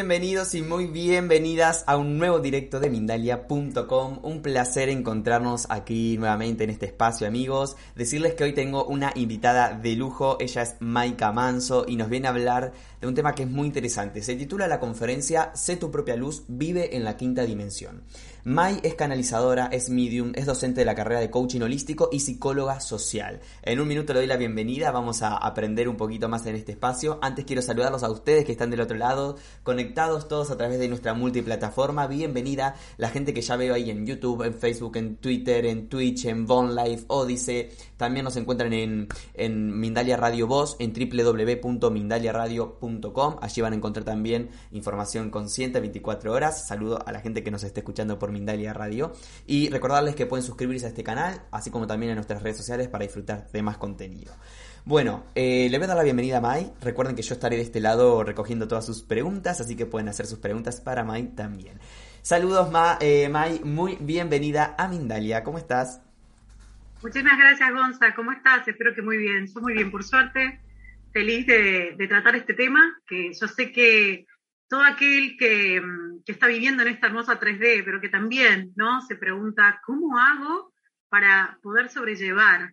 bienvenidos y muy bienvenidas a un nuevo directo de Mindalia.com. Un placer encontrarnos aquí nuevamente en este espacio amigos. Decirles que hoy tengo una invitada de lujo, ella es Maika Manso y nos viene a hablar de un tema que es muy interesante. Se titula la conferencia Sé tu propia luz, vive en la quinta dimensión. Mai es canalizadora, es medium, es docente de la carrera de coaching holístico y psicóloga social. En un minuto le doy la bienvenida, vamos a aprender un poquito más en este espacio. Antes quiero saludarlos a ustedes que están del otro lado, conectados todos a través de nuestra multiplataforma. Bienvenida la gente que ya veo ahí en YouTube, en Facebook, en Twitter, en Twitch, en Von Life, Odyssey. También nos encuentran en, en Mindalia Radio Voz, en www.mindaliaradio.com. Allí van a encontrar también información consciente 24 horas. Saludo a la gente que nos esté escuchando por Mindalia Radio. Y recordarles que pueden suscribirse a este canal, así como también a nuestras redes sociales para disfrutar de más contenido. Bueno, eh, le voy a dar la bienvenida a Mai. Recuerden que yo estaré de este lado recogiendo todas sus preguntas, así que pueden hacer sus preguntas para Mai también. Saludos, eh, Mai. Muy bienvenida a Mindalia. ¿Cómo estás? Muchísimas gracias, Gonza. ¿Cómo estás? Espero que muy bien. Muy bien, por suerte. Feliz de, de tratar este tema, que yo sé que todo aquel que, mm, que, está viviendo en esta hermosa 3D, pero que también ¿no? se pregunta, ¿cómo hago para poder sobrellevar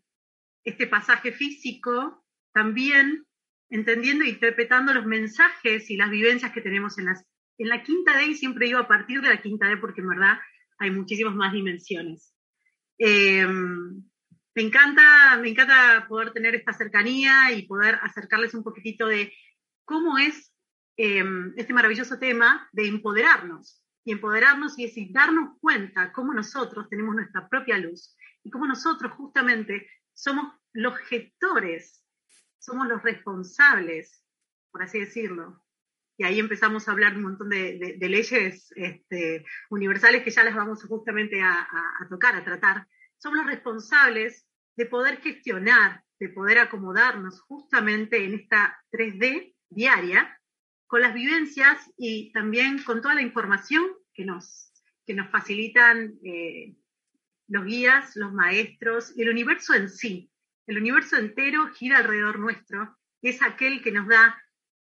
este pasaje físico? También entendiendo e interpretando los mensajes y las vivencias que tenemos en, las, en la quinta D, y siempre digo a partir de la quinta D, porque en verdad hay muchísimas más dimensiones. Eh, me encanta, me encanta poder tener esta cercanía y poder acercarles un poquitito de cómo es eh, este maravilloso tema de empoderarnos. Y empoderarnos y darnos cuenta cómo nosotros tenemos nuestra propia luz y cómo nosotros justamente somos los gestores, somos los responsables, por así decirlo. Y ahí empezamos a hablar un montón de, leyes este, universales que ya las vamos justamente a tocar, a tratar. Somos los responsables de poder gestionar, de poder acomodarnos justamente en esta 3D diaria con las vivencias y también con toda la información que nos, que nos facilitan eh, los guías, los maestros y el universo en sí. El universo entero gira alrededor nuestro y es aquel que nos da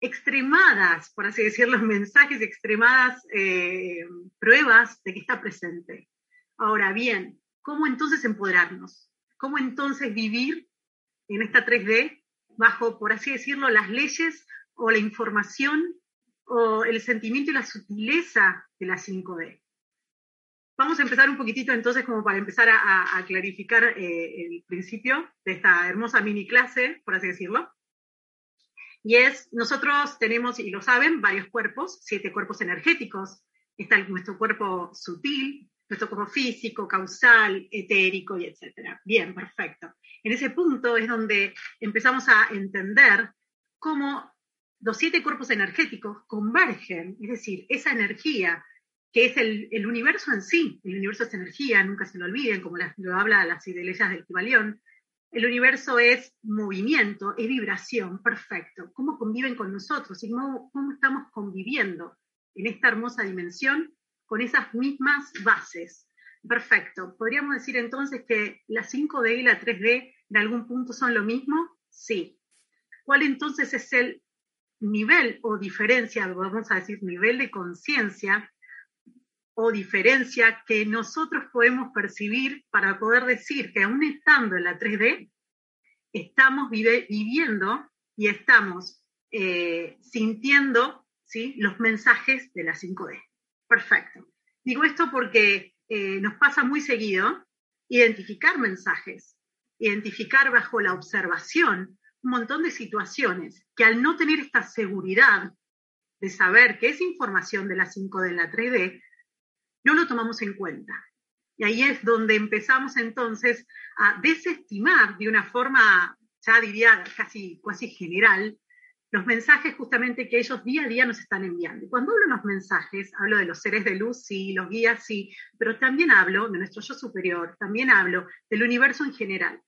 extremadas, por así decirlo, mensajes, extremadas eh, pruebas de que está presente. Ahora bien, ¿cómo entonces empoderarnos? ¿Cómo entonces vivir en esta 3D bajo, por así decirlo, las leyes o la información o el sentimiento y la sutileza de la 5D. Vamos a empezar un poquitito entonces como para empezar a, a clarificar eh, el principio de esta hermosa mini clase, por así decirlo. Y es, nosotros tenemos, y lo saben, varios cuerpos, siete cuerpos energéticos. Está nuestro cuerpo sutil, nuestro cuerpo físico, causal, etérico y etcétera. Bien, perfecto. En ese punto es donde empezamos a entender cómo los siete cuerpos energéticos convergen, es decir, esa energía que es el, el, universo en sí, el universo es energía, nunca se lo olviden, como las, lo habla las ideologías del Kibalión, el universo es movimiento, es vibración, perfecto. ¿Cómo conviven con nosotros y cómo, cómo estamos conviviendo en esta hermosa dimensión con esas mismas bases? Perfecto. ¿Podríamos decir entonces que la 5D y la 3D en algún punto son lo mismo? Sí. ¿Cuál entonces es el nivel o diferencia, vamos a decir, nivel de conciencia o diferencia que nosotros podemos percibir para poder decir que aún estando en la 3D, estamos viviendo y estamos eh, sintiendo ¿sí? los mensajes de la 5D. Perfecto. Digo esto porque eh, nos pasa muy seguido identificar mensajes, identificar bajo la observación un montón de situaciones que al no tener esta seguridad de saber que es información de la 5D en la 3D, no lo tomamos en cuenta. Y ahí es donde empezamos entonces a desestimar de una forma, ya diría casi, casi general, los mensajes justamente que ellos día a día nos están enviando. Cuando hablo de los mensajes, hablo de los seres de luz, sí, los guías, sí, pero también hablo de nuestro yo superior, también hablo del universo en general.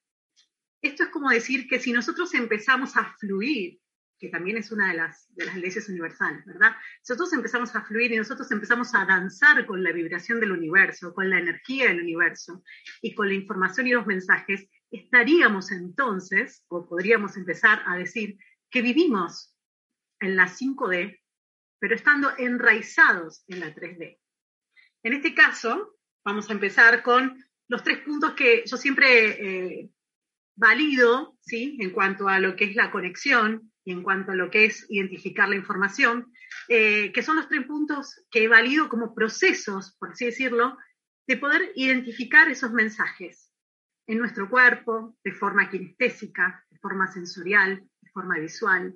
Esto es como decir que si nosotros empezamos a fluir, que también es una de las, de las leyes universales, ¿verdad? Si nosotros empezamos a fluir y nosotros empezamos a danzar con la vibración del universo, con la energía del universo y con la información y los mensajes, estaríamos entonces, o podríamos empezar a decir, que vivimos en la 5D, pero estando enraizados en la 3D. En este caso, vamos a empezar con los tres puntos que yo siempre eh, valido, ¿sí? En cuanto a lo que es la conexión y en cuanto a lo que es identificar la información, eh, que son los tres puntos que he valido como procesos, por así decirlo, de poder identificar esos mensajes en nuestro cuerpo, de forma kinestésica, de forma sensorial, forma visual,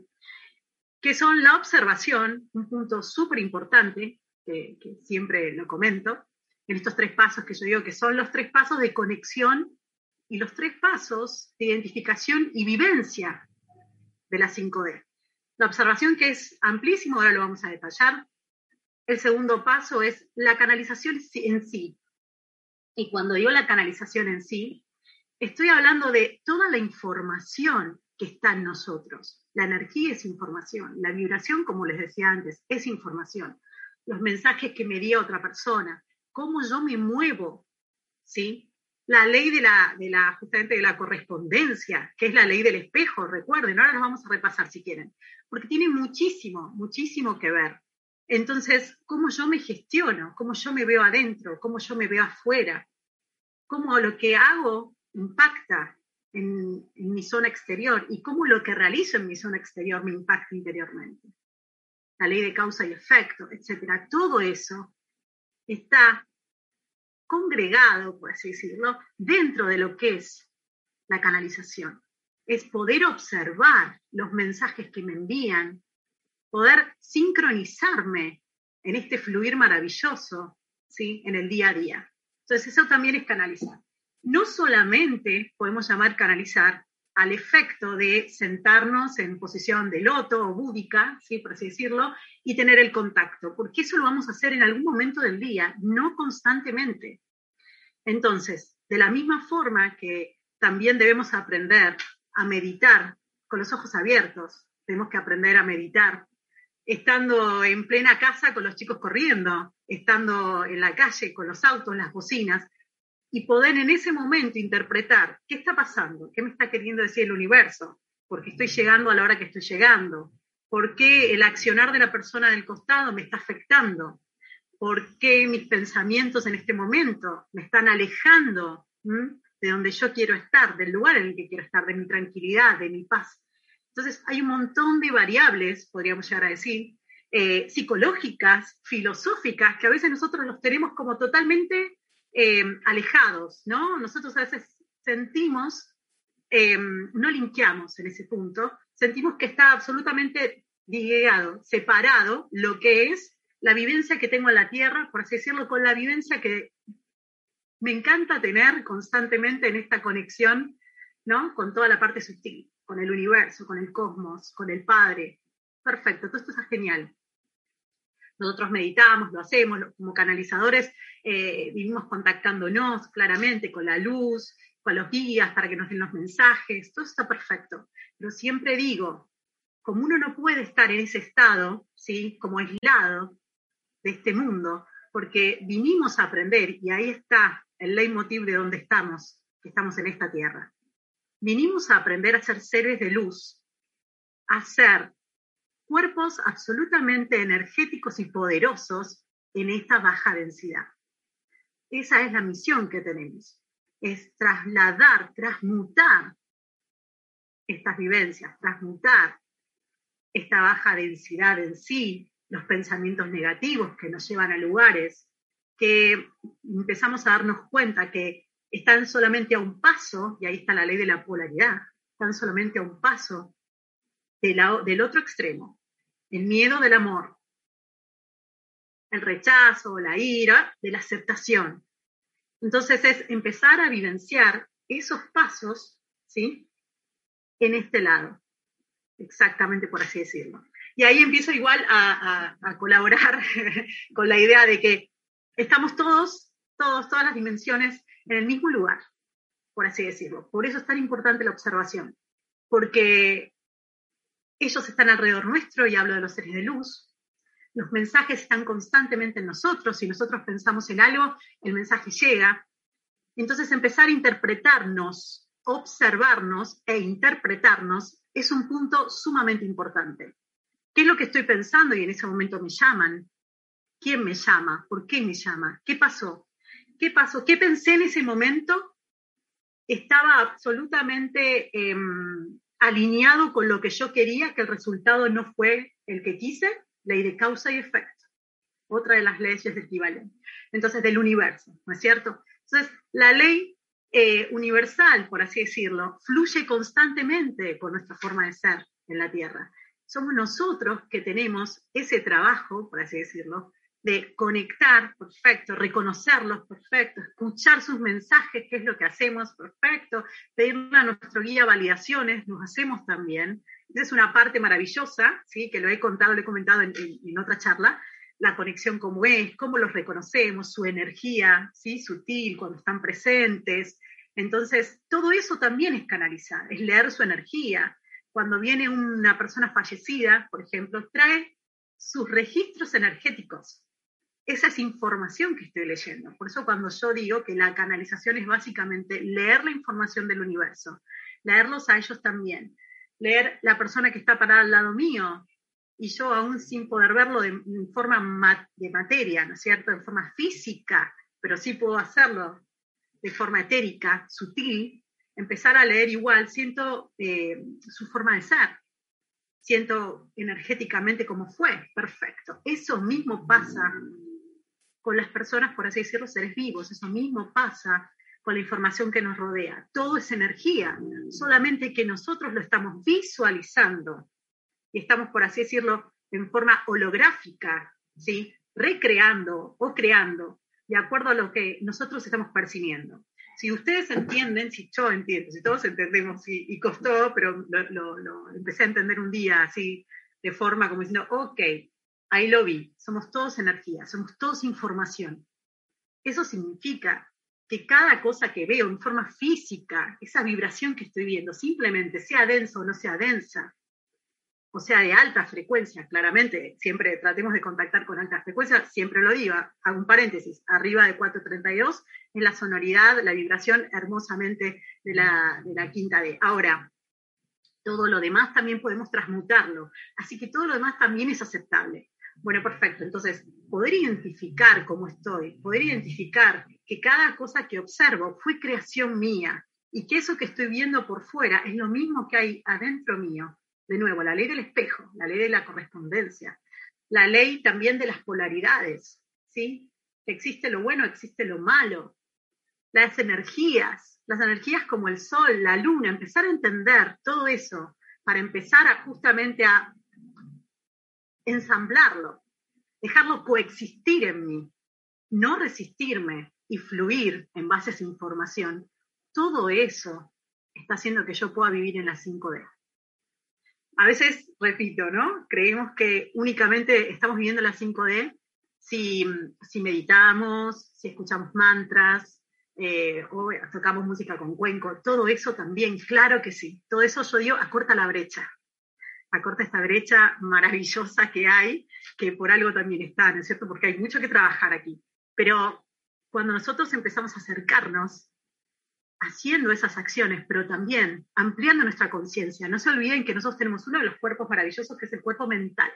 que son la observación, un punto súper importante, que, que siempre lo comento, en estos tres pasos que yo digo que son los tres pasos de conexión y los tres pasos de identificación y vivencia de la 5D. La observación que es amplísimo, ahora lo vamos a detallar. El segundo paso es la canalización en sí. Y cuando digo la canalización en sí, estoy hablando de toda la información que está en nosotros. La energía es información, la vibración, como les decía antes, es información. Los mensajes que me dio otra persona, cómo yo me muevo, ¿sí? la ley de la, de la, justamente de la correspondencia, que es la ley del espejo, recuerden, ahora nos vamos a repasar si quieren, porque tiene muchísimo, muchísimo que ver. Entonces, cómo yo me gestiono, cómo yo me veo adentro, cómo yo me veo afuera, cómo lo que hago impacta en, mi zona exterior y cómo lo que realizo en mi zona exterior me impacta interiormente. La ley de causa y efecto, etcétera. Todo eso está congregado, por así decirlo, dentro de lo que es la canalización. Es poder observar los mensajes que me envían, poder sincronizarme en este fluir maravilloso, ¿sí? En el día a día. Entonces, eso también es canalizar. No solamente podemos llamar canalizar al efecto de sentarnos en posición de loto o búdica, ¿sí? por así decirlo, y tener el contacto, porque eso lo vamos a hacer en algún momento del día, no constantemente. Entonces, de la misma forma que también debemos aprender a meditar con los ojos abiertos, tenemos que aprender a meditar estando en plena casa con los chicos corriendo, estando en la calle con los autos, las bocinas, y poder en ese momento interpretar qué está pasando, qué me está queriendo decir el universo, por qué estoy llegando a la hora que estoy llegando, por qué el accionar de la persona del costado me está afectando, por qué mis pensamientos en este momento me están alejando de donde yo quiero estar, del lugar en el que quiero estar, de mi tranquilidad, de mi paz. Entonces hay un montón de variables, podríamos llegar a decir, eh, psicológicas, filosóficas, que a veces nosotros los tenemos como totalmente eh, alejados, ¿no? Nosotros a veces sentimos, eh, no limpiamos en ese punto, sentimos que está absolutamente digregado, separado lo que es la vivencia que tengo en la tierra, por así decirlo, con la vivencia que me encanta tener constantemente en esta conexión, ¿no? Con toda la parte sutil, con el universo, con el cosmos, con el Padre. Perfecto, todo esto es genial. Nosotros meditamos, lo hacemos, como canalizadores eh, vivimos contactándonos claramente con la luz, con los guías para que nos den los mensajes, todo está perfecto. Pero siempre digo, como uno no puede estar en ese estado, ¿sí? como aislado de este mundo, porque vinimos a aprender, y ahí está el leitmotiv de donde estamos, que estamos en esta tierra. Vinimos a aprender a ser seres de luz, a ser cuerpos absolutamente energéticos y poderosos en esta baja densidad. Esa es la misión que tenemos, es trasladar, transmutar estas vivencias, transmutar esta baja densidad en sí, los pensamientos negativos que nos llevan a lugares que empezamos a darnos cuenta que están solamente a un paso, y ahí está la ley de la polaridad, están solamente a un paso del otro extremo, el miedo del amor, el rechazo, la ira, de la aceptación. Entonces es empezar a vivenciar esos pasos, ¿sí? En este lado, exactamente por así decirlo. Y ahí empiezo igual a, a colaborar con la idea de que estamos todos, todos, todas las dimensiones en el mismo lugar, por así decirlo. Por eso es tan importante la observación, porque ellos están alrededor nuestro y hablo de los seres de luz. Los mensajes están constantemente en nosotros. Si nosotros pensamos en algo, el mensaje llega. Entonces empezar a interpretarnos, observarnos e interpretarnos es un punto sumamente importante. ¿Qué es lo que estoy pensando? Y en ese momento me llaman. ¿Quién me llama? ¿Por qué me llama? ¿Qué pasó? ¿Qué pasó? ¿Qué pensé en ese momento? Estaba absolutamente em, alineado con lo que yo quería, que el resultado no fue el que quise, ley de causa y efecto, otra de las leyes de equivalente. Entonces, del universo, ¿no es cierto? Entonces, la ley eh, universal, por así decirlo, fluye constantemente por nuestra forma de ser en la Tierra. Somos nosotros que tenemos ese trabajo, por así decirlo, de conectar, perfecto, reconocerlos, perfecto, escuchar sus mensajes, qué es lo que hacemos, perfecto, pedirle a nuestro guía validaciones, nos hacemos también. Esa es una parte maravillosa, ¿sí? que lo he contado, lo he comentado en, en, otra charla, la conexión como es, cómo los reconocemos, su energía, ¿sí? sutil, cuando están presentes. Entonces, todo eso también es canalizar, es leer su energía. Cuando viene una persona fallecida, por ejemplo, trae sus registros energéticos, esa es información que estoy leyendo. Por eso cuando yo digo que la canalización es básicamente leer la información del universo, leerlos a ellos también, leer la persona que está parada al lado mío y yo aún sin poder verlo de, forma de materia, ¿no es cierto?, de forma física, pero sí puedo hacerlo de forma etérica, sutil, empezar a leer igual, siento eh, su forma de ser, siento energéticamente cómo fue, perfecto. Eso mismo pasa con las personas, por así decirlo, seres vivos. Eso mismo pasa con la información que nos rodea. Todo es energía, solamente que nosotros lo estamos visualizando y estamos, por así decirlo, en forma holográfica, ¿sí? recreando o creando de acuerdo a lo que nosotros estamos percibiendo. Si ustedes entienden, si yo entiendo, si todos entendemos, y, costó, pero lo, lo empecé a entender un día así, de forma como diciendo, ok, Ahí lo vi, somos todos energía, somos todos información. Eso significa que cada cosa que veo en forma física, esa vibración que estoy viendo, simplemente sea densa o no sea densa, o sea de alta frecuencia, claramente, siempre tratemos de contactar con alta frecuencia, siempre lo digo, hago un paréntesis, arriba de 432 es la sonoridad, la vibración hermosamente de la, de la quinta D. Ahora, todo lo demás también podemos transmutarlo, así que todo lo demás también es aceptable. Bueno, perfecto. Entonces, poder identificar cómo estoy, poder identificar que cada cosa que observo fue creación mía y que eso que estoy viendo por fuera es lo mismo que hay adentro mío. De nuevo, la ley del espejo, la ley de la correspondencia, la ley también de las polaridades, ¿sí? Existe lo bueno, existe lo malo. Las energías, las energías como el sol, la luna, empezar a entender todo eso para empezar a justamente a ensamblarlo, dejarlo coexistir en mí, no resistirme y fluir en base a esa información, todo eso está haciendo que yo pueda vivir en la 5D. A veces, repito, ¿no? Creemos que únicamente estamos viviendo la 5D si, si meditamos, si escuchamos mantras, eh, o tocamos música con cuenco, todo eso también, claro que sí. Todo eso yo digo, acorta la brecha acorta esta brecha maravillosa que hay, que por algo también está, ¿no es cierto? Porque hay mucho que trabajar aquí. Pero cuando nosotros empezamos a acercarnos, haciendo esas acciones, pero también ampliando nuestra conciencia, no se olviden que nosotros tenemos uno de los cuerpos maravillosos que es el cuerpo mental.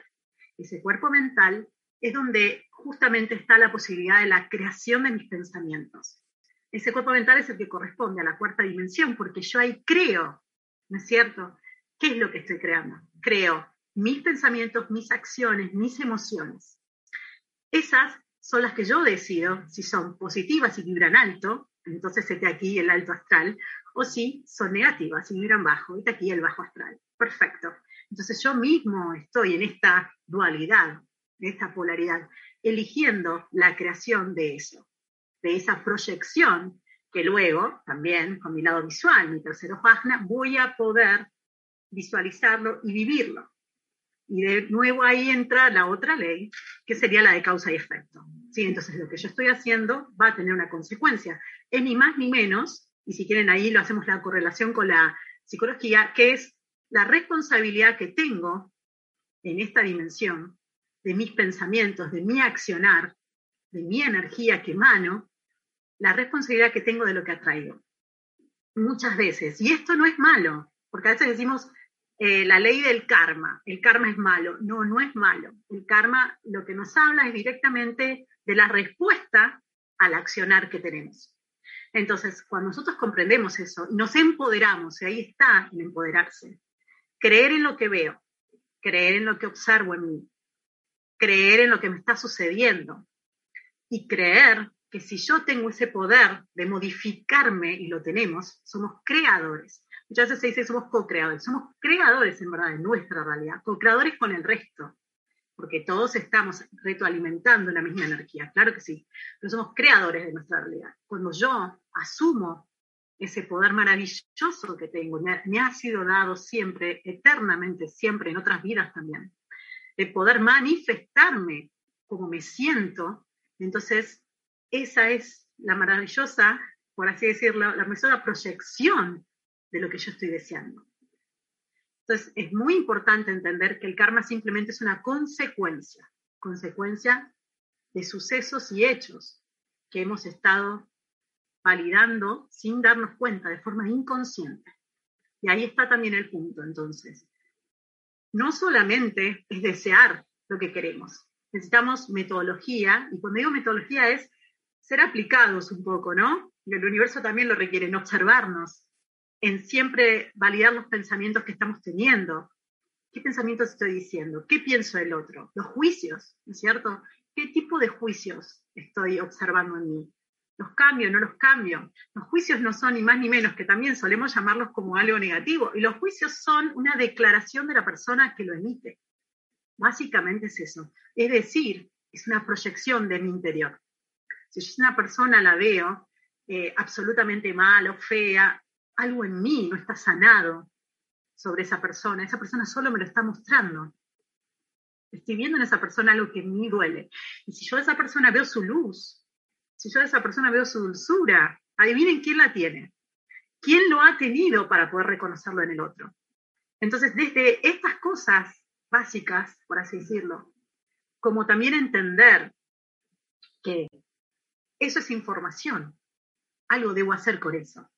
Ese cuerpo mental es donde justamente está la posibilidad de la creación de mis pensamientos. Ese cuerpo mental es el que corresponde a la cuarta dimensión, porque yo ahí creo, ¿no es cierto? ¿Qué es lo que estoy creando? Creo mis pensamientos, mis acciones, mis emociones. Esas son las que yo decido si son positivas y vibran alto, entonces este aquí el alto astral, o si son negativas y vibran bajo, este aquí el bajo astral. Perfecto. Entonces yo mismo estoy en esta dualidad, en esta polaridad, eligiendo la creación de eso, de esa proyección que luego también con mi lado visual, mi tercero página, voy a poder visualizarlo y vivirlo. Y de nuevo ahí entra la otra ley, que sería la de causa y efecto. ¿Sí? Entonces lo que yo estoy haciendo va a tener una consecuencia. Es ni más ni menos, y si quieren ahí lo hacemos la correlación con la psicología, que es la responsabilidad que tengo en esta dimensión de mis pensamientos, de mi accionar, de mi energía que emano, la responsabilidad que tengo de lo que atraigo. Muchas veces. Y esto no es malo, porque a veces decimos, eh, la ley del karma. El karma es malo. No, no es malo. El karma lo que nos habla es directamente de la respuesta al accionar que tenemos. Entonces, cuando nosotros comprendemos eso y nos empoderamos, y ahí está el empoderarse, creer en lo que veo, creer en lo que observo en mí, creer en lo que me está sucediendo y creer que si yo tengo ese poder de modificarme, y lo tenemos, somos creadores. Muchas veces se dice somos co-creadores, somos creadores en verdad de nuestra realidad, co-creadores con el resto, porque todos estamos retroalimentando la misma energía, claro que sí, pero somos creadores de nuestra realidad. Cuando yo asumo ese poder maravilloso que tengo, me ha, sido dado siempre, eternamente, siempre, en otras vidas también, de poder manifestarme como me siento, entonces esa es la maravillosa, por así decirlo, la maravillosa proyección de lo que yo estoy deseando. Entonces, es muy importante entender que el karma simplemente es una consecuencia, consecuencia de sucesos y hechos que hemos estado validando sin darnos cuenta, de forma inconsciente. Y ahí está también el punto, entonces. No solamente es desear lo que queremos, necesitamos metodología, y cuando digo metodología es ser aplicados un poco, ¿no? Y el universo también lo requiere, en observarnos, en siempre validar los pensamientos que estamos teniendo. ¿Qué pensamientos estoy diciendo? ¿Qué pienso del otro? Los juicios, ¿no es cierto? ¿Qué tipo de juicios estoy observando en mí? los cambio, no los cambio. Los juicios no son ni más ni menos, que también solemos llamarlos como algo negativo, y los juicios son una declaración de la persona que lo emite. Básicamente es eso. Es decir, es una proyección de mi interior. Si yo una persona la veo eh, absolutamente mal o fea, algo en mí no está sanado sobre esa persona. Esa persona solo me lo está mostrando. Estoy viendo en esa persona algo que en mí duele. Y si yo a esa persona veo su luz, si yo a esa persona veo su dulzura, adivinen quién la tiene. ¿Quién lo ha tenido para poder reconocerlo en el otro? Entonces, desde estas cosas básicas, por así decirlo, como también entender que eso es información, algo debo hacer con eso.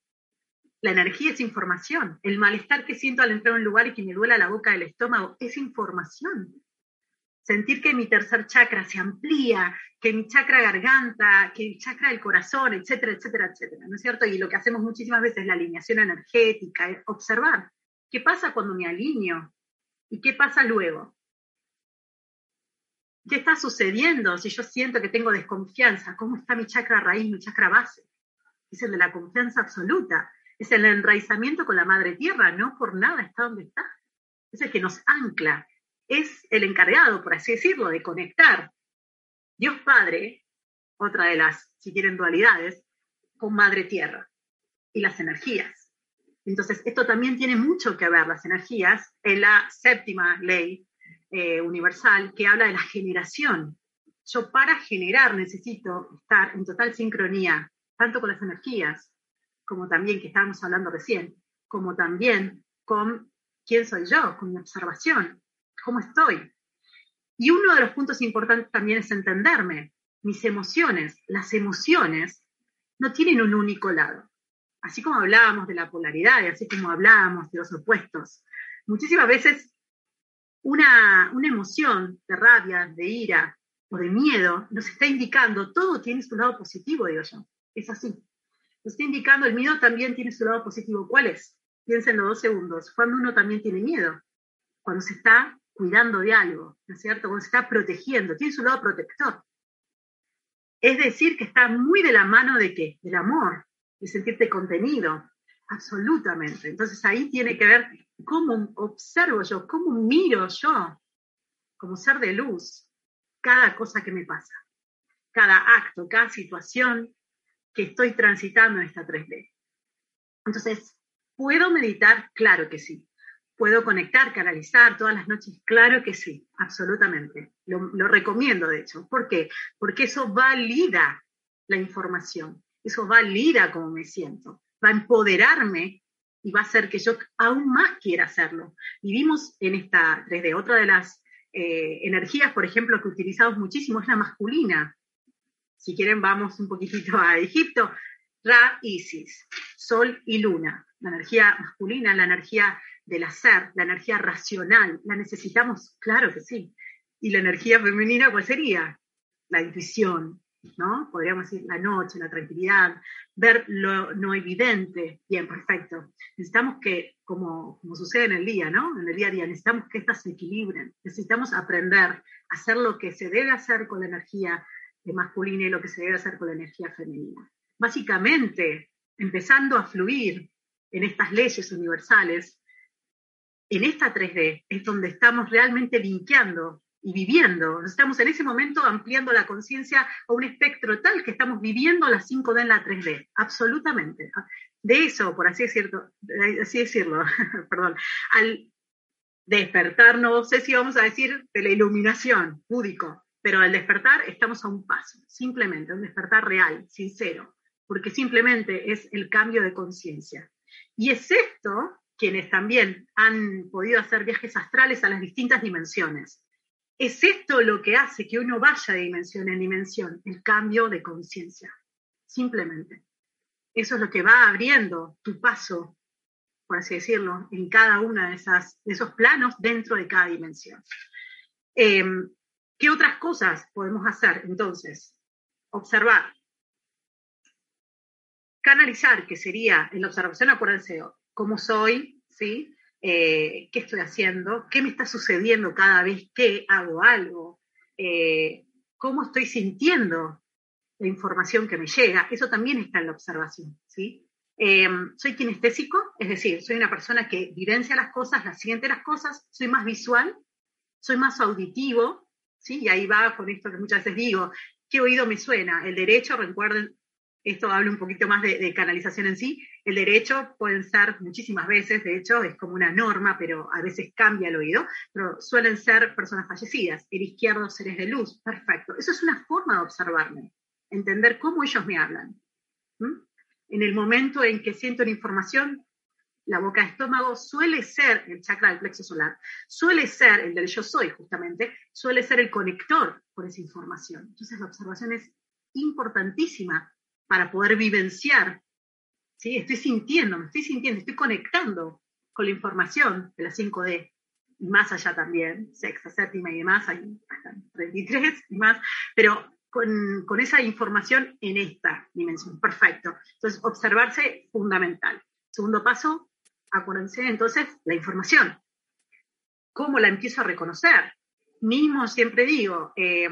La energía es información. El malestar que siento al entrar a un lugar y que me duela la boca del estómago es información sentir que mi tercer chakra se amplía, que mi chakra garganta, que mi chakra del corazón, etcétera, etcétera, etcétera, ¿no es cierto? Y lo que hacemos muchísimas veces es la alineación energética, observar qué pasa cuando me alineo y qué pasa luego. ¿Qué está sucediendo si yo siento que tengo desconfianza? ¿Cómo está mi chakra raíz, mi chakra base? Es el de la confianza absoluta, es el enraizamiento con la madre tierra, no por nada está donde está. Es el que nos ancla, es el encargado, por así decirlo, de conectar Dios Padre, otra de las, si quieren, dualidades, con Madre Tierra y las energías. Entonces, esto también tiene mucho que ver, las energías, en la séptima ley eh, universal que habla de la generación. Yo para generar necesito estar en total sincronía, tanto con las energías, como también, que estábamos hablando recién, como también con quién soy yo, con mi observación, cómo estoy. Y uno de los puntos importantes también es entenderme. Mis emociones, las emociones, no tienen un único lado. Así como hablábamos de la polaridad y así como hablábamos de los opuestos, muchísimas veces una, una emoción de rabia, de ira o de miedo nos está indicando, todo tiene su lado positivo, digo yo. Es así. Está indicando, el miedo también tiene su lado positivo. ¿Cuál es? Piensen los dos segundos. Cuando uno también tiene miedo. Cuando se está cuidando de algo, ¿no es cierto? Cuando se está protegiendo, tiene su lado protector. Es decir, que está muy de la mano de qué? Del amor, de sentirte contenido, absolutamente. Entonces ahí tiene que ver cómo observo yo, cómo miro yo, como ser de luz, cada cosa que me pasa, cada acto, cada situación que estoy transitando en esta 3D. Entonces, ¿puedo meditar? Claro que sí. ¿Puedo conectar, canalizar todas las noches? Claro que sí, absolutamente. Lo, recomiendo, de hecho. ¿Por qué? Porque eso valida la información, eso valida cómo me siento, va a empoderarme y va a hacer que yo aún más quiera hacerlo. Vivimos en esta 3D. Otra de las eh, energías, por ejemplo, que utilizamos muchísimo es la masculina. Si quieren, vamos un poquitito a Egipto. Ra, Isis, Sol y Luna. La energía masculina, la energía del hacer, la energía racional, ¿la necesitamos? Claro que sí. ¿Y la energía femenina cuál sería? La intuición, ¿no? Podríamos decir la noche, la tranquilidad, ver lo no evidente. Bien, perfecto. Necesitamos que, como, como sucede en el día, ¿no? En el día a día, necesitamos que estas se equilibren. Necesitamos aprender a hacer lo que se debe hacer con la energía masculina y lo que se debe hacer con la energía femenina. Básicamente, empezando a fluir en estas leyes universales, en esta 3D es donde estamos realmente linkeando y viviendo. Estamos en ese momento ampliando la conciencia a un espectro tal que estamos viviendo la 5D en la 3D, absolutamente. De eso, por así decirlo, así decirlo perdón, al despertar, no sé si vamos a decir de la iluminación, búdico, pero al despertar estamos a un paso, simplemente, un despertar real, sincero, porque simplemente es el cambio de conciencia. Y es esto quienes también han podido hacer viajes astrales a las distintas dimensiones. Es esto lo que hace que uno vaya de dimensión en dimensión, el cambio de conciencia, simplemente. Eso es lo que va abriendo tu paso, por así decirlo, en cada uno de, esos planos dentro de cada dimensión. Em, ¿Qué otras cosas podemos hacer entonces? Observar. Canalizar, que sería en la observación, acuérdense, cómo soy, ¿sí? Eh, qué estoy haciendo, qué me está sucediendo cada vez que hago algo, eh, cómo estoy sintiendo la información que me llega, eso también está en la observación, ¿sí? Eh, soy kinestésico, es decir, soy una persona que vivencia las cosas, las siente las cosas, soy más visual, soy más auditivo, ¿sí? Y ahí va con esto que muchas veces digo, ¿qué oído me suena? El derecho, recuerden, esto habla un poquito más de, canalización en sí. El derecho pueden ser muchísimas veces, de hecho es como una norma, pero a veces cambia el oído, pero suelen ser personas fallecidas. El izquierdo, seres de luz, perfecto. Eso es una forma de observarme, entender cómo ellos me hablan. En el momento en que siento una información, la boca estómago suele ser, el chakra del plexo solar, suele ser, el del yo soy justamente, suele ser el conector por esa información. Entonces la observación es importantísima para poder vivenciar. ¿sí? Estoy sintiendo, me estoy sintiendo, estoy conectando con la información de la 5D y más allá también, sexta, séptima y demás, hay hasta 33 y más, pero con, con, esa información en esta dimensión. Perfecto. Entonces, observarse fundamental. Segundo paso, acuérdense entonces la información. ¿Cómo la empiezo a reconocer? Mismo siempre digo, eh,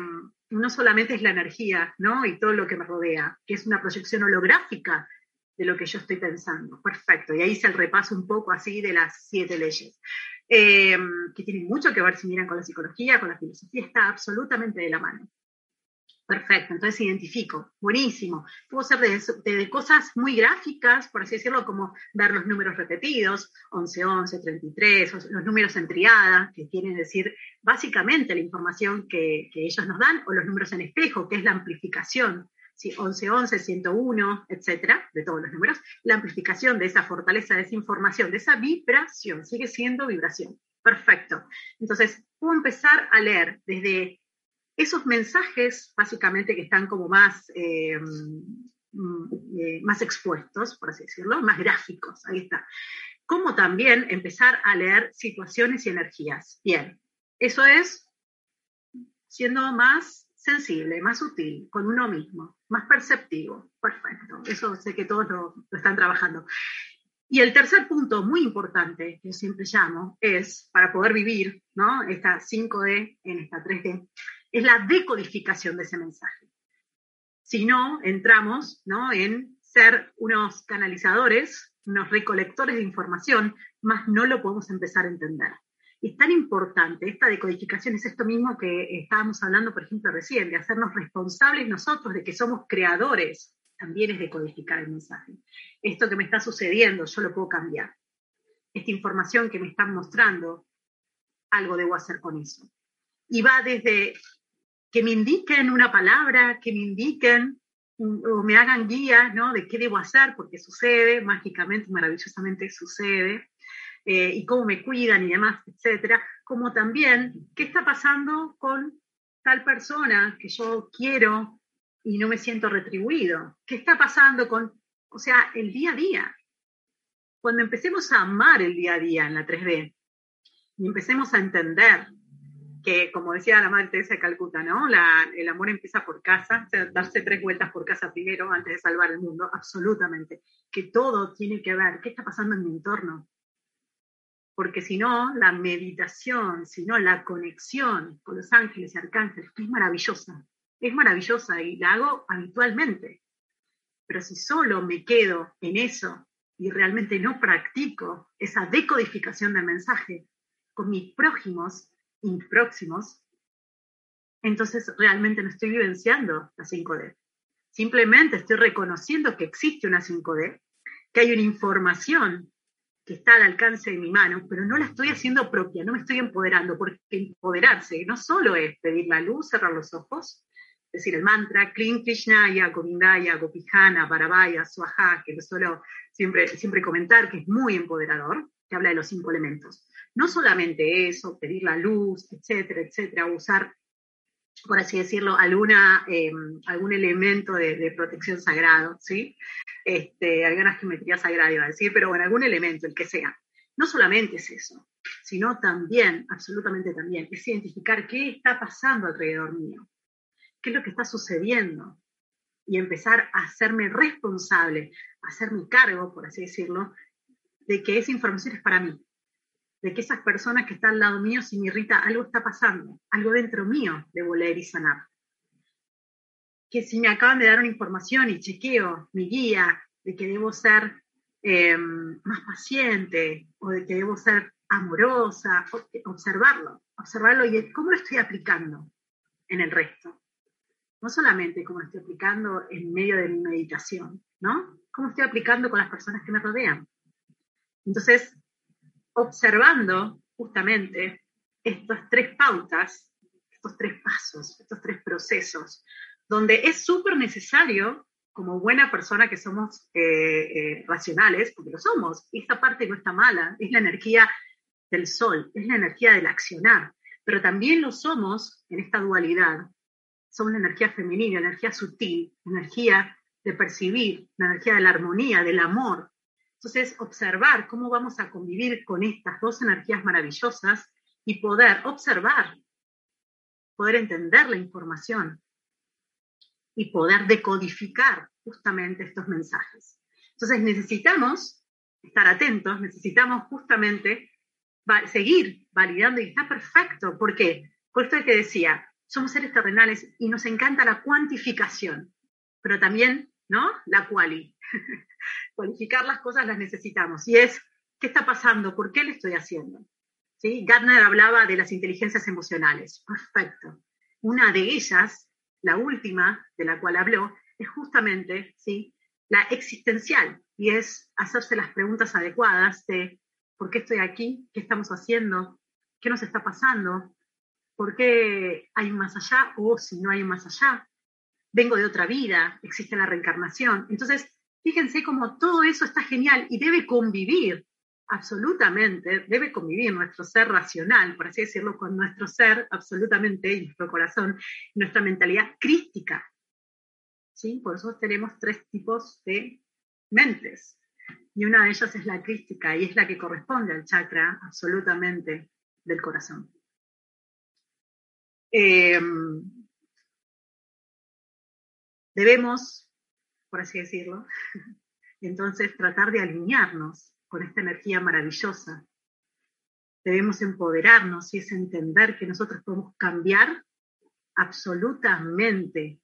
no solamente es la energía, ¿no? Y todo lo que me rodea, que es una proyección holográfica de lo que yo estoy pensando. Perfecto. Y ahí se el repaso un poco así de las siete leyes, eh, que tienen mucho que ver si miran con la psicología, con la filosofía, está absolutamente de la mano. Perfecto, entonces identifico, buenísimo. Puedo ser de, cosas muy gráficas, por así decirlo, como ver los números repetidos, 11, 11, 33, los números en triada, que quieren decir básicamente la información que, ellos nos dan, o los números en espejo, que es la amplificación, ¿sí? 11, 11, 101, etcétera, de todos los números, la amplificación de esa fortaleza, de esa información, de esa vibración, sigue siendo vibración. Perfecto. Entonces, puedo empezar a leer desde esos mensajes, básicamente, que están como más, eh, mm, eh, más expuestos, por así decirlo, más gráficos, ahí está. Como también empezar a leer situaciones y energías. Bien, eso es siendo más sensible, más sutil, con uno mismo, más perceptivo. Perfecto, eso sé que todos lo, están trabajando. Y el tercer punto muy importante que yo siempre llamo es, para poder vivir ¿no? esta 5D en esta 3D, es la decodificación de ese mensaje. Si no, entramos ¿no? en ser unos canalizadores, unos recolectores de información, más no lo podemos empezar a entender. Es tan importante, esta decodificación es esto mismo que estábamos hablando, por ejemplo, recién, de hacernos responsables nosotros de que somos creadores, también es decodificar el mensaje. Esto que me está sucediendo, yo lo puedo cambiar. Esta información que me están mostrando, algo debo hacer con eso. Y va desde que me indiquen una palabra, que me indiquen o me hagan guía, ¿no? De qué debo hacer, porque sucede, mágicamente, maravillosamente sucede, eh, y cómo me cuidan y demás, etcétera, como también qué está pasando con tal persona que yo quiero y no me siento retribuido, qué está pasando con, o sea, el día a día. cuando empecemos a amar el día a día en la 3D y empecemos a entender que, como decía la madre Teresa de Calcuta, ¿no? el amor empieza por casa, darse tres vueltas por casa primero antes de salvar el mundo, absolutamente. Que todo tiene que ver, ¿qué está pasando en mi entorno? Porque si no, la meditación, si no, la conexión con los ángeles y arcángeles, que es maravillosa, es maravillosa y la hago habitualmente. Pero si solo me quedo en eso y realmente no practico esa decodificación del mensaje con mis prójimos, próximos, entonces realmente no estoy vivenciando la 5D. Simplemente estoy reconociendo que existe una 5D, que hay una información que está al alcance de mi mano, pero no la estoy haciendo propia, no me estoy empoderando, porque empoderarse no solo es pedir la luz, cerrar los ojos, decir el mantra, Klim Krishnaya, Govindaya, Gopijana, Barabaya, Swaha, que lo suelo siempre, siempre comentar, que es muy empoderador, que habla de los cinco elementos. No solamente eso, pedir la luz, etcétera, etcétera, usar, por así decirlo, alguna, em, algún elemento de, protección sagrado, ¿sí? Este, alguna geometría sagrada iba a decir, pero bueno, algún elemento, el que sea. No solamente es eso, sino también, absolutamente también, es identificar qué está pasando alrededor mío, qué es lo que está sucediendo, y empezar a hacerme responsable, a hacerme cargo, por así decirlo, de que esa información es para mí, de que esas personas que están al lado mío, si me irrita, algo está pasando, algo dentro mío debo leer y sanar. Que si me acaban de dar una información y chequeo mi guía de que debo ser eh, más paciente o de que debo ser amorosa, observarlo, observarlo y cómo lo estoy aplicando en el resto. No solamente cómo lo estoy aplicando en medio de mi meditación, ¿no? Cómo estoy aplicando con las personas que me rodean. Entonces, observando justamente estas tres pautas, estos tres pasos, estos tres procesos, donde es súper necesario, como buena persona que somos eh, eh, racionales, porque lo somos, esta parte no está mala, es la energía del sol, es la energía del accionar, pero también lo somos en esta dualidad. Somos la energía femenina, energía sutil, energía de percibir, la energía de la armonía, del amor, entonces, observar cómo vamos a convivir con estas dos energías maravillosas y poder observar, poder entender la información y poder decodificar justamente estos mensajes. Entonces, necesitamos estar atentos, necesitamos justamente seguir validando y está perfecto. ¿Por qué? Por esto que decía, somos seres terrenales y nos encanta la cuantificación, pero también, ¿no? La quali. Cualificar las cosas las necesitamos. Y es, ¿qué está pasando? ¿Por qué lo estoy haciendo? ¿Sí? Gardner hablaba de las inteligencias emocionales. Perfecto. Una de ellas, la última de la cual habló, es justamente ¿sí? la existencial. Y es hacerse las preguntas adecuadas de ¿por qué estoy aquí? ¿Qué estamos haciendo? ¿Qué nos está pasando? ¿Por qué hay un más allá? O si no hay un más allá, vengo de otra vida, existe la reencarnación. Entonces, Fíjense cómo todo eso está genial y debe convivir, absolutamente, debe convivir nuestro ser racional, por así decirlo, con nuestro ser absolutamente, y nuestro corazón, nuestra mentalidad crística. ¿Sí? Por eso tenemos tres tipos de mentes. Y una de ellas es la crística y es la que corresponde al chakra absolutamente del corazón. Em, debemos por así decirlo. Entonces, tratar de alinearnos con esta energía maravillosa. Debemos empoderarnos y es entender que nosotros podemos cambiar absolutamente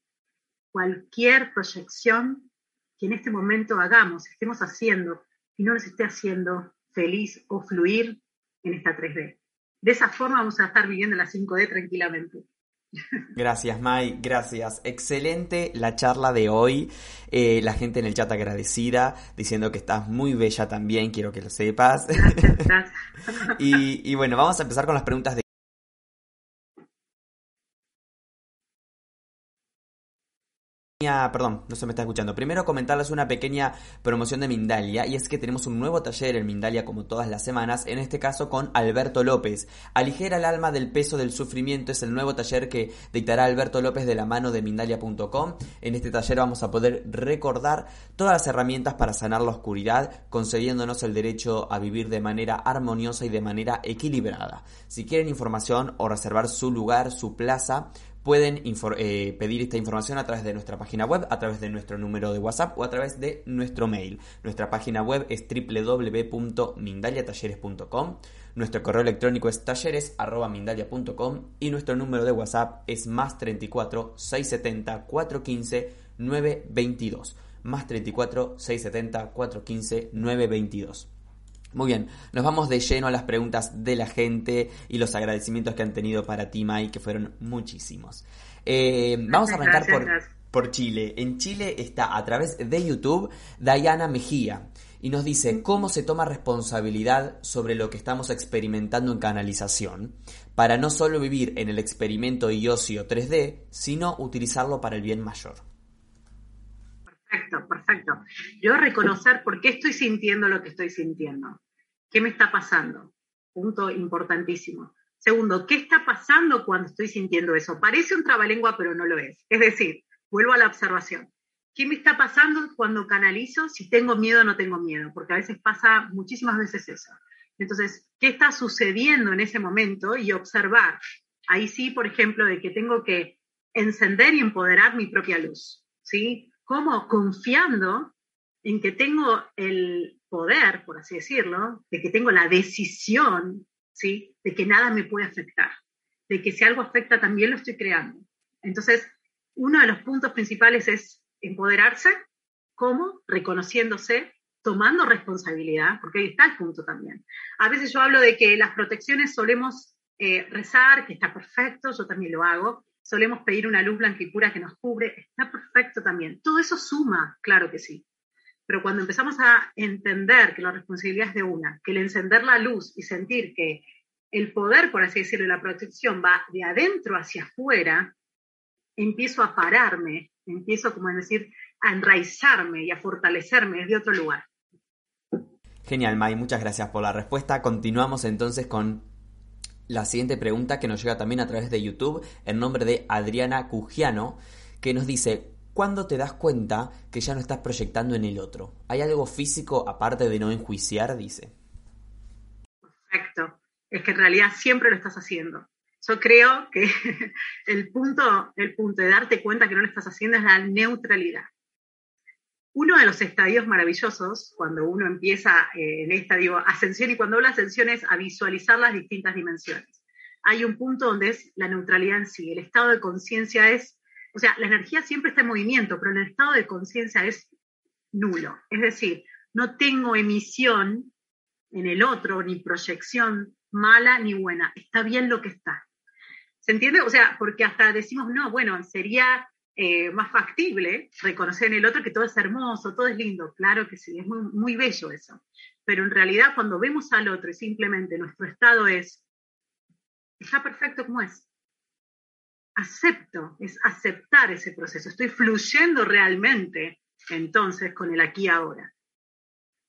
cualquier proyección que en este momento hagamos, estemos haciendo y no nos esté haciendo feliz o fluir en esta 3D. De esa forma vamos a estar viviendo la 5D tranquilamente. Gracias, Mai, gracias. Excelente la charla de hoy. Eh, la gente en el chat agradecida, diciendo que estás muy bella también, quiero que lo sepas. y, y bueno, vamos a empezar con las preguntas de Perdón, no se me está escuchando. Primero comentarles una pequeña promoción de Mindalia y es que tenemos un nuevo taller en Mindalia como todas las semanas, en este caso con Alberto López. Aligera el alma del peso del sufrimiento es el nuevo taller que dictará Alberto López de la mano de Mindalia.com. En este taller vamos a poder recordar todas las herramientas para sanar la oscuridad, concediéndonos el derecho a vivir de manera armoniosa y de manera equilibrada. Si quieren información o reservar su lugar, su plaza, pueden eh, pedir esta información a través de nuestra página web, a través de nuestro número de WhatsApp o a través de nuestro mail. Nuestra página web es www.mindaliatalleres.com, nuestro correo electrónico es talleres.mindalia.com y nuestro número de WhatsApp es más 34 670 415 922. Más 34 670 415 922. Muy bien, nos vamos de lleno a las preguntas de la gente y los agradecimientos que han tenido para ti, Mai, que fueron muchísimos. Eh, vamos a arrancar por, por Chile. En Chile está a través de YouTube Diana Mejía y nos dice cómo se toma responsabilidad sobre lo que estamos experimentando en canalización para no solo vivir en el experimento y ocio 3D, sino utilizarlo para el bien mayor. Perfecto, perfecto. Yo reconocer por qué estoy sintiendo lo que estoy sintiendo. ¿Qué me está pasando? Punto importantísimo. Segundo, ¿qué está pasando cuando estoy sintiendo eso? Parece un trabalengua, pero no lo es. Es decir, vuelvo a la observación. ¿Qué me está pasando cuando canalizo? Si tengo miedo o no tengo miedo, porque a veces pasa muchísimas veces eso. Entonces, ¿qué está sucediendo en ese momento? Y observar. Ahí sí, por ejemplo, de que tengo que encender y empoderar mi propia luz. ¿Sí? Como confiando en que tengo el poder, por así decirlo, de que tengo la decisión, ¿sí? De que nada me puede afectar, de que si algo afecta también lo estoy creando. Entonces, uno de los puntos principales es empoderarse, ¿cómo? Reconociéndose, tomando responsabilidad, porque ahí está el punto también. A veces yo hablo de que las protecciones solemos eh, rezar, que está perfecto, yo también lo hago, solemos pedir una luz pura que nos cubre, está perfecto también. Todo eso suma, claro que sí. Pero cuando empezamos a entender que la responsabilidad es de una, que el encender la luz y sentir que el poder, por así decirlo, la protección va de adentro hacia afuera, empiezo a pararme, empiezo, como decir, a enraizarme y a fortalecerme desde otro lugar. Genial, May, muchas gracias por la respuesta. Continuamos entonces con la siguiente pregunta que nos llega también a través de YouTube en nombre de Adriana Cugiano, que nos dice, ¿cuándo te das cuenta que ya no estás proyectando en el otro? ¿Hay algo físico aparte de no enjuiciar? Dice. Perfecto. Es que en realidad siempre lo estás haciendo. Yo creo que el punto, el punto de darte cuenta que no lo estás haciendo es la neutralidad uno de los estadios maravillosos, cuando uno empieza eh, en esta digo, ascensión, y cuando hablo de ascensión es a visualizar las distintas dimensiones. Hay un punto donde es la neutralidad en sí, el estado de conciencia es, o sea, la energía siempre está en movimiento, pero el estado de conciencia es nulo. Es decir, no tengo emisión en el otro, ni proyección mala ni buena, está bien lo que está. ¿Se entiende? O sea, porque hasta decimos, no, bueno, sería eh, más factible reconocer en el otro que todo es hermoso, todo es lindo. Claro que sí, es muy, bello eso. Pero en realidad cuando vemos al otro y simplemente nuestro estado es, está perfecto como es. Acepto, es aceptar ese proceso. Estoy fluyendo realmente entonces con el aquí ahora.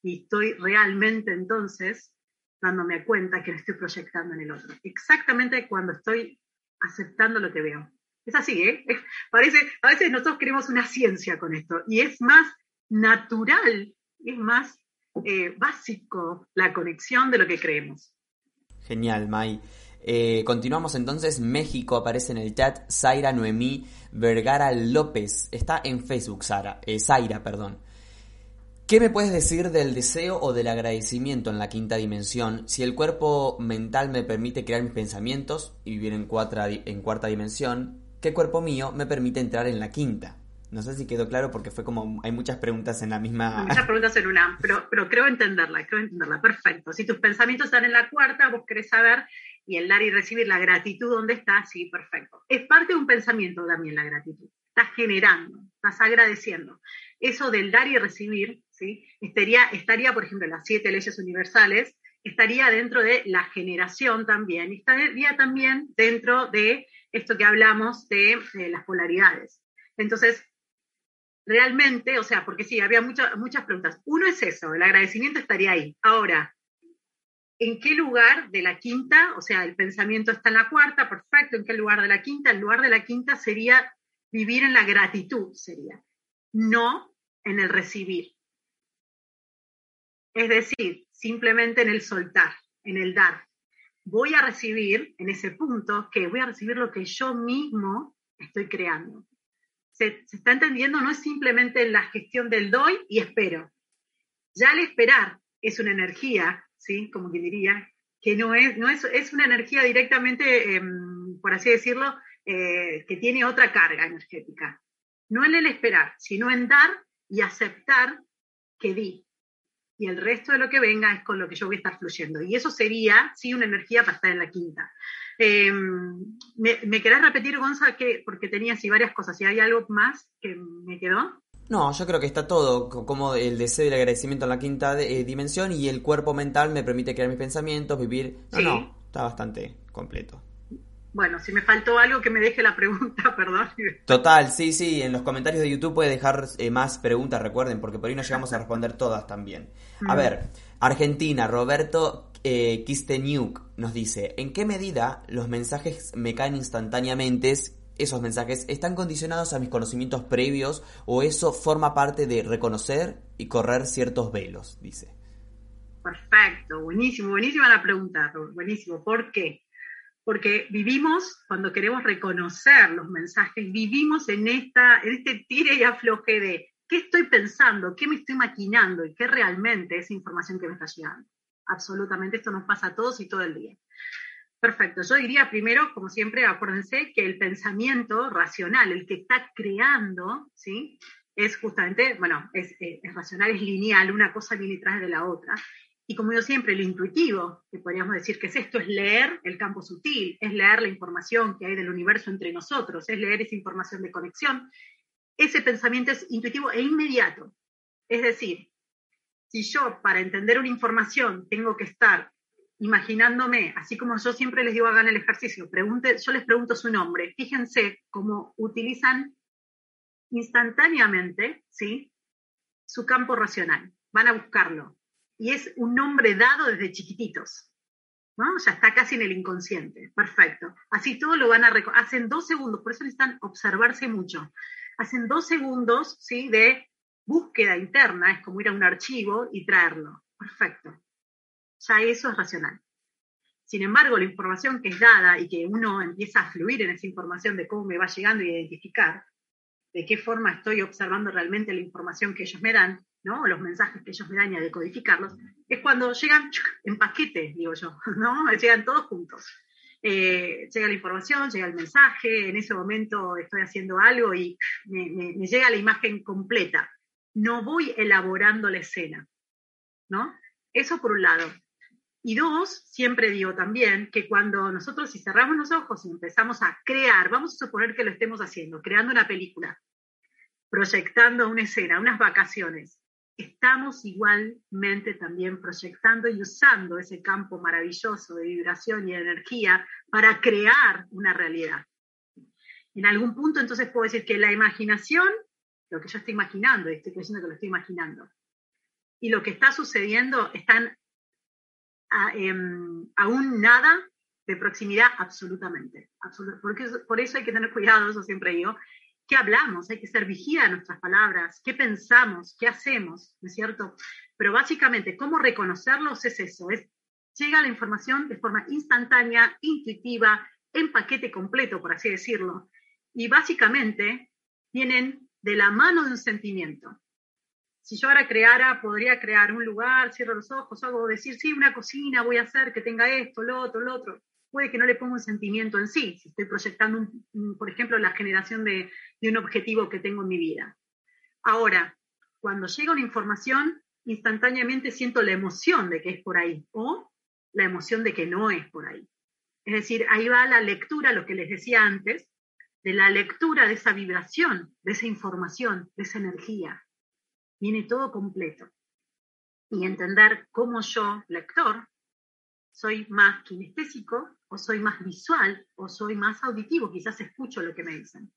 Y estoy realmente entonces dándome cuenta que lo estoy proyectando en el otro. Exactamente cuando estoy aceptando lo que veo. Es así, ¿eh? Parece, a veces nosotros queremos una ciencia con esto y es más natural, es más eh, básico la conexión de lo que creemos. Genial, Mai. Eh, continuamos entonces. México aparece en el chat. Zaira Noemí Vergara López. Está en Facebook, Sara. Eh, Zaira, perdón. ¿Qué me puedes decir del deseo o del agradecimiento en la quinta dimensión si el cuerpo mental me permite crear mis pensamientos y vivir en, en cuarta dimensión? ¿Qué cuerpo mío me permite entrar en la quinta? No sé si quedó claro porque fue como hay muchas preguntas en la misma. Muchas preguntas en una, pero, pero creo entenderla, creo entenderla. Perfecto. Si tus pensamientos están en la cuarta, vos querés saber y el dar y recibir la gratitud, ¿dónde está? Sí, perfecto. Es parte de un pensamiento también la gratitud. Estás generando, estás agradeciendo. Eso del dar y recibir, ¿sí? Estaría, estaría por ejemplo, las siete leyes universales, estaría dentro de la generación también, estaría también dentro de esto que hablamos de, las polaridades. Entonces, realmente, o sea, porque sí, había muchas muchas preguntas. Uno es eso, el agradecimiento estaría ahí. Ahora, ¿en qué lugar de la quinta? O sea, el pensamiento está en la cuarta, perfecto, ¿en qué lugar de la quinta? El lugar de la quinta sería vivir en la gratitud, sería, no en el recibir. Es decir, simplemente en el soltar, en el dar. Voy a recibir en ese punto que voy a recibir lo que yo mismo estoy creando se, está entendiendo, no es simplemente la gestión del doy y espero. Ya al esperar es una energía, ¿sí? Como que diría, que no es, no es, es una energía directamente, em, por así decirlo, eh, que tiene otra carga energética. No en el esperar, sino en dar y aceptar que di. Y el resto de lo que venga es con lo que yo voy a estar fluyendo. Y eso sería, sí, una energía para estar en la quinta. Em, ¿me, ¿me, querés repetir, Gonza, que, porque tenía así varias cosas? ¿Si hay algo más que me quedó? No, yo creo que está todo, como el deseo y el agradecimiento en la quinta eh, dimensión y el cuerpo mental me permite crear mis pensamientos, vivir. No, no, está bastante completo. Bueno, si me faltó algo que me deje la pregunta, perdón. Total, sí, sí, en los comentarios de YouTube puede dejar eh, más preguntas, recuerden, porque por ahí no llegamos a responder todas también. A mm. ver, Argentina, Roberto eh, Kisteniuk nos dice, ¿en qué medida los mensajes me caen instantáneamente? Esos mensajes están condicionados a mis conocimientos previos o eso forma parte de reconocer y correr ciertos velos, dice. Perfecto, buenísimo, buenísima la pregunta, buenísimo. ¿Por qué? Porque vivimos, cuando queremos reconocer los mensajes, vivimos en, esta, este tire y afloje de qué estoy pensando, qué me estoy maquinando y qué realmente es información que me está llegando absolutamente, esto nos pasa a todos y todo el día. Perfecto, yo diría primero, como siempre, acuérdense que el pensamiento racional, el que está creando, ¿sí? Es justamente, bueno, es, eh, es racional, es lineal, una cosa viene detrás de la otra. Y como yo siempre, lo intuitivo, que podríamos decir que es esto, es leer el campo sutil, es leer la información que hay del universo entre nosotros, es leer esa información de conexión. Ese pensamiento es intuitivo e inmediato. Es decir, si yo para entender una información tengo que estar imaginándome, así como yo siempre les digo hagan el ejercicio, pregunte, yo les pregunto su nombre, fíjense cómo utilizan instantáneamente, ¿sí? Su campo racional, van a buscarlo. Y es un nombre dado desde chiquititos, ¿no? Ya está casi en el inconsciente, perfecto. Así todo lo van a hacen dos segundos, por eso necesitan observarse mucho. Hacen dos segundos, ¿sí? De búsqueda interna es como ir a un archivo y traerlo. Perfecto. Ya eso es racional. Sin embargo, la información que es dada y que uno empieza a fluir en esa información de cómo me va llegando y identificar de qué forma estoy observando realmente la información que ellos me dan, los mensajes que ellos me dan y a decodificarlos, es cuando llegan en paquete, digo yo, ¿no? Llegan todos juntos. Eh, llega la información, llega el mensaje, en ese momento estoy haciendo algo y me llega la imagen completa no voy elaborando la escena, ¿no? Eso por un lado. Y dos, siempre digo también que cuando nosotros si cerramos los ojos y empezamos a crear, vamos a suponer que lo estemos haciendo, creando una película, proyectando una escena, unas vacaciones, estamos igualmente también proyectando y usando ese campo maravilloso de vibración y de energía para crear una realidad. En algún punto entonces puedo decir que la imaginación lo que yo estoy imaginando, y estoy creyendo que lo estoy imaginando. Y lo que está sucediendo están a, em, nada de proximidad absolutamente. porque, por eso hay que tener cuidado, eso siempre digo, ¿qué hablamos? Hay que ser vigía a nuestras palabras, qué pensamos, qué hacemos, ¿no es cierto? Pero básicamente, ¿cómo reconocerlos es eso? Es, llega la información de forma instantánea, intuitiva, en paquete completo, por así decirlo. Y básicamente tienen de la mano de un sentimiento. Si yo ahora creara, podría crear un lugar, cierro los ojos, hago decir, sí, una cocina voy a hacer que tenga esto, lo otro, lo otro. Puede que no le ponga un sentimiento en sí, si estoy proyectando, por ejemplo, la generación de, de un objetivo que tengo en mi vida. Ahora, cuando llega una información, instantáneamente siento la emoción de que es por ahí o la emoción de que no es por ahí. Es decir, ahí va la lectura, lo que les decía antes, de la lectura de esa vibración, de esa información, de esa energía. Viene todo completo. Y entender cómo yo, lector, soy más kinestésico, o soy más visual, o soy más auditivo, quizás escucho lo que me dicen.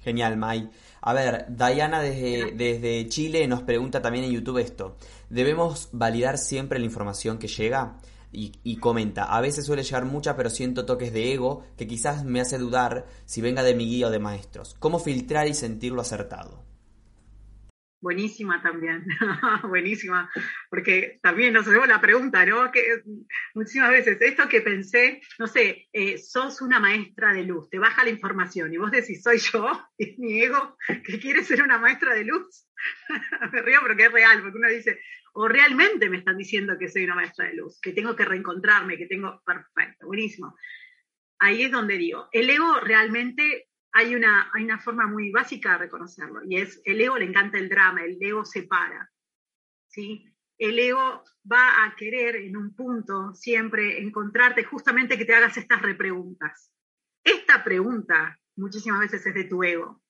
Genial, Mai. A ver, Diana desde, desde Chile nos pregunta también en YouTube esto. ¿Debemos validar siempre la información que llega? Y, y, comenta, a veces suele llegar mucha, pero siento toques de ego que quizás me hace dudar si venga de mi guía o de maestros. ¿Cómo filtrar y sentirlo acertado? Buenísima también, buenísima, porque también nos hacemos la pregunta, ¿no? Que muchísimas veces, esto que pensé, no sé, eh, sos una maestra de luz, te baja la información y vos decís, soy yo, es mi ego que quiere ser una maestra de luz. me río porque es real, porque uno dice, o realmente me están diciendo que soy una maestra de luz, que tengo que reencontrarme, que tengo, perfecto, buenísimo. Ahí es donde digo, el ego realmente hay una, hay una forma muy básica de reconocerlo, y es el ego le encanta el drama, el ego se para. ¿sí? El ego va a querer en un punto siempre encontrarte justamente que te hagas estas repreguntas. Esta pregunta muchísimas veces es de tu ego.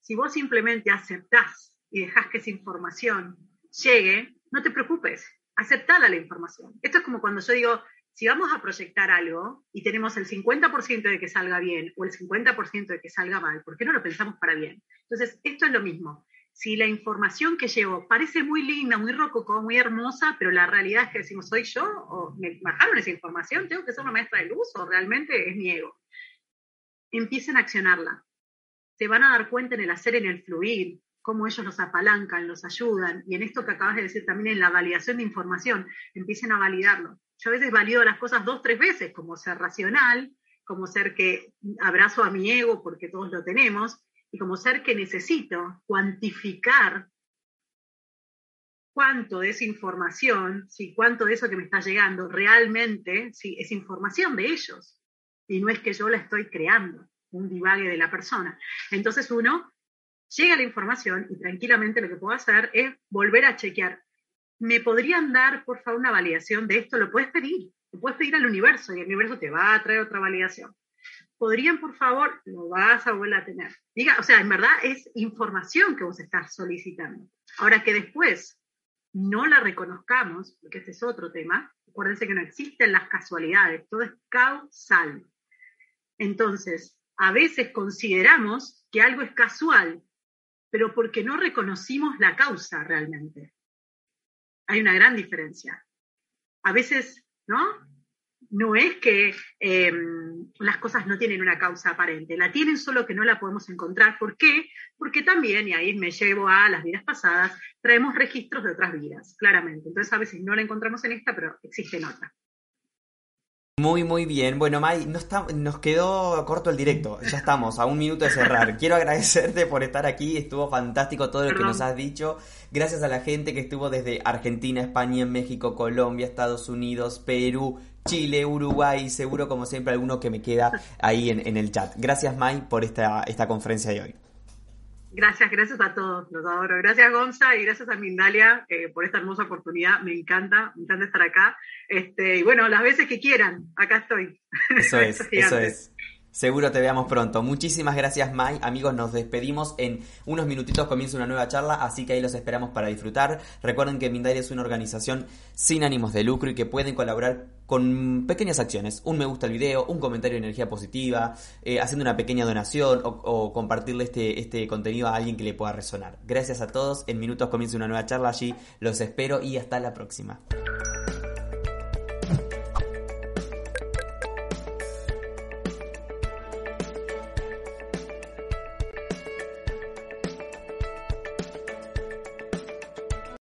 Si vos simplemente aceptás y dejás que esa información llegue, no te preocupes, aceptada la información. Esto es como cuando yo digo, si vamos a proyectar algo y tenemos el 50% de que salga bien o el 50% de que salga mal, ¿por qué no lo pensamos para bien? Entonces, esto es lo mismo. Si la información que llevo parece muy linda, muy rococó, muy hermosa, pero la realidad es que decimos, ¿soy yo? ¿O me bajaron esa información? ¿Tengo que ser una maestra de luz? ¿O realmente es mi ego? Empiecen a accionarla. Se van a dar cuenta en el hacer, en el fluir, cómo ellos los apalancan, los ayudan. Y en esto que acabas de decir también, en la validación de información, empiecen a validarlo yo a veces valido las cosas dos, tres veces, como ser racional, como ser que abrazo a mi ego porque todos lo tenemos, y como ser que necesito cuantificar cuánto de esa información, si cuánto de eso que me está llegando realmente si es información de ellos, y no es que yo la estoy creando, un divague de la persona. Entonces uno llega a la información y tranquilamente lo que puedo hacer es volver a chequear ¿me podrían dar, por favor, una validación de esto? Lo puedes pedir, lo puedes pedir al universo y el universo te va a traer otra validación. ¿Podrían, por favor? Lo vas a volver a tener. Diga, o sea, en verdad es información que vos estás solicitando. Ahora que después no la reconozcamos, porque este es otro tema, acuérdense que no existen las casualidades, todo es causal. Entonces, a veces consideramos que algo es casual, pero porque no reconocimos la causa realmente hay una gran diferencia. A veces, ¿no? No es que em, las cosas no tienen una causa aparente, la tienen solo que no la podemos encontrar. ¿Por qué? Porque también, y ahí me llevo a las vidas pasadas, traemos registros de otras vidas, claramente. Entonces a veces no la encontramos en esta, pero existe en otra. Muy, muy bien. Bueno, Mai, no está, nos quedó corto el directo. Ya estamos, a un minuto de cerrar. Quiero agradecerte por estar aquí. Estuvo fantástico todo lo que nos has dicho. Gracias a la gente que estuvo desde Argentina, España, México, Colombia, Estados Unidos, Perú, Chile, Uruguay. Seguro, como siempre, alguno que me queda ahí en, en el chat. Gracias, Mai, por esta, esta conferencia de hoy. Gracias, gracias a todos, los adoro. Gracias Gonza y gracias a Mindalia eh, por esta hermosa oportunidad. Me encanta, me encanta estar acá. Este, y bueno, las veces que quieran, acá estoy. Eso es, eso es. Seguro te veamos pronto. Muchísimas gracias, Mai. Amigos, nos despedimos. En unos minutitos comienza una nueva charla, así que ahí los esperamos para disfrutar. Recuerden que Mindalia es una organización sin ánimos de lucro y que pueden colaborar con pequeñas acciones. Un me gusta el video, un comentario de energía positiva, eh, haciendo una pequeña donación o, o, compartirle este, este contenido a alguien que le pueda resonar. Gracias a todos. En minutos comienza una nueva charla allí. Los espero y hasta la próxima.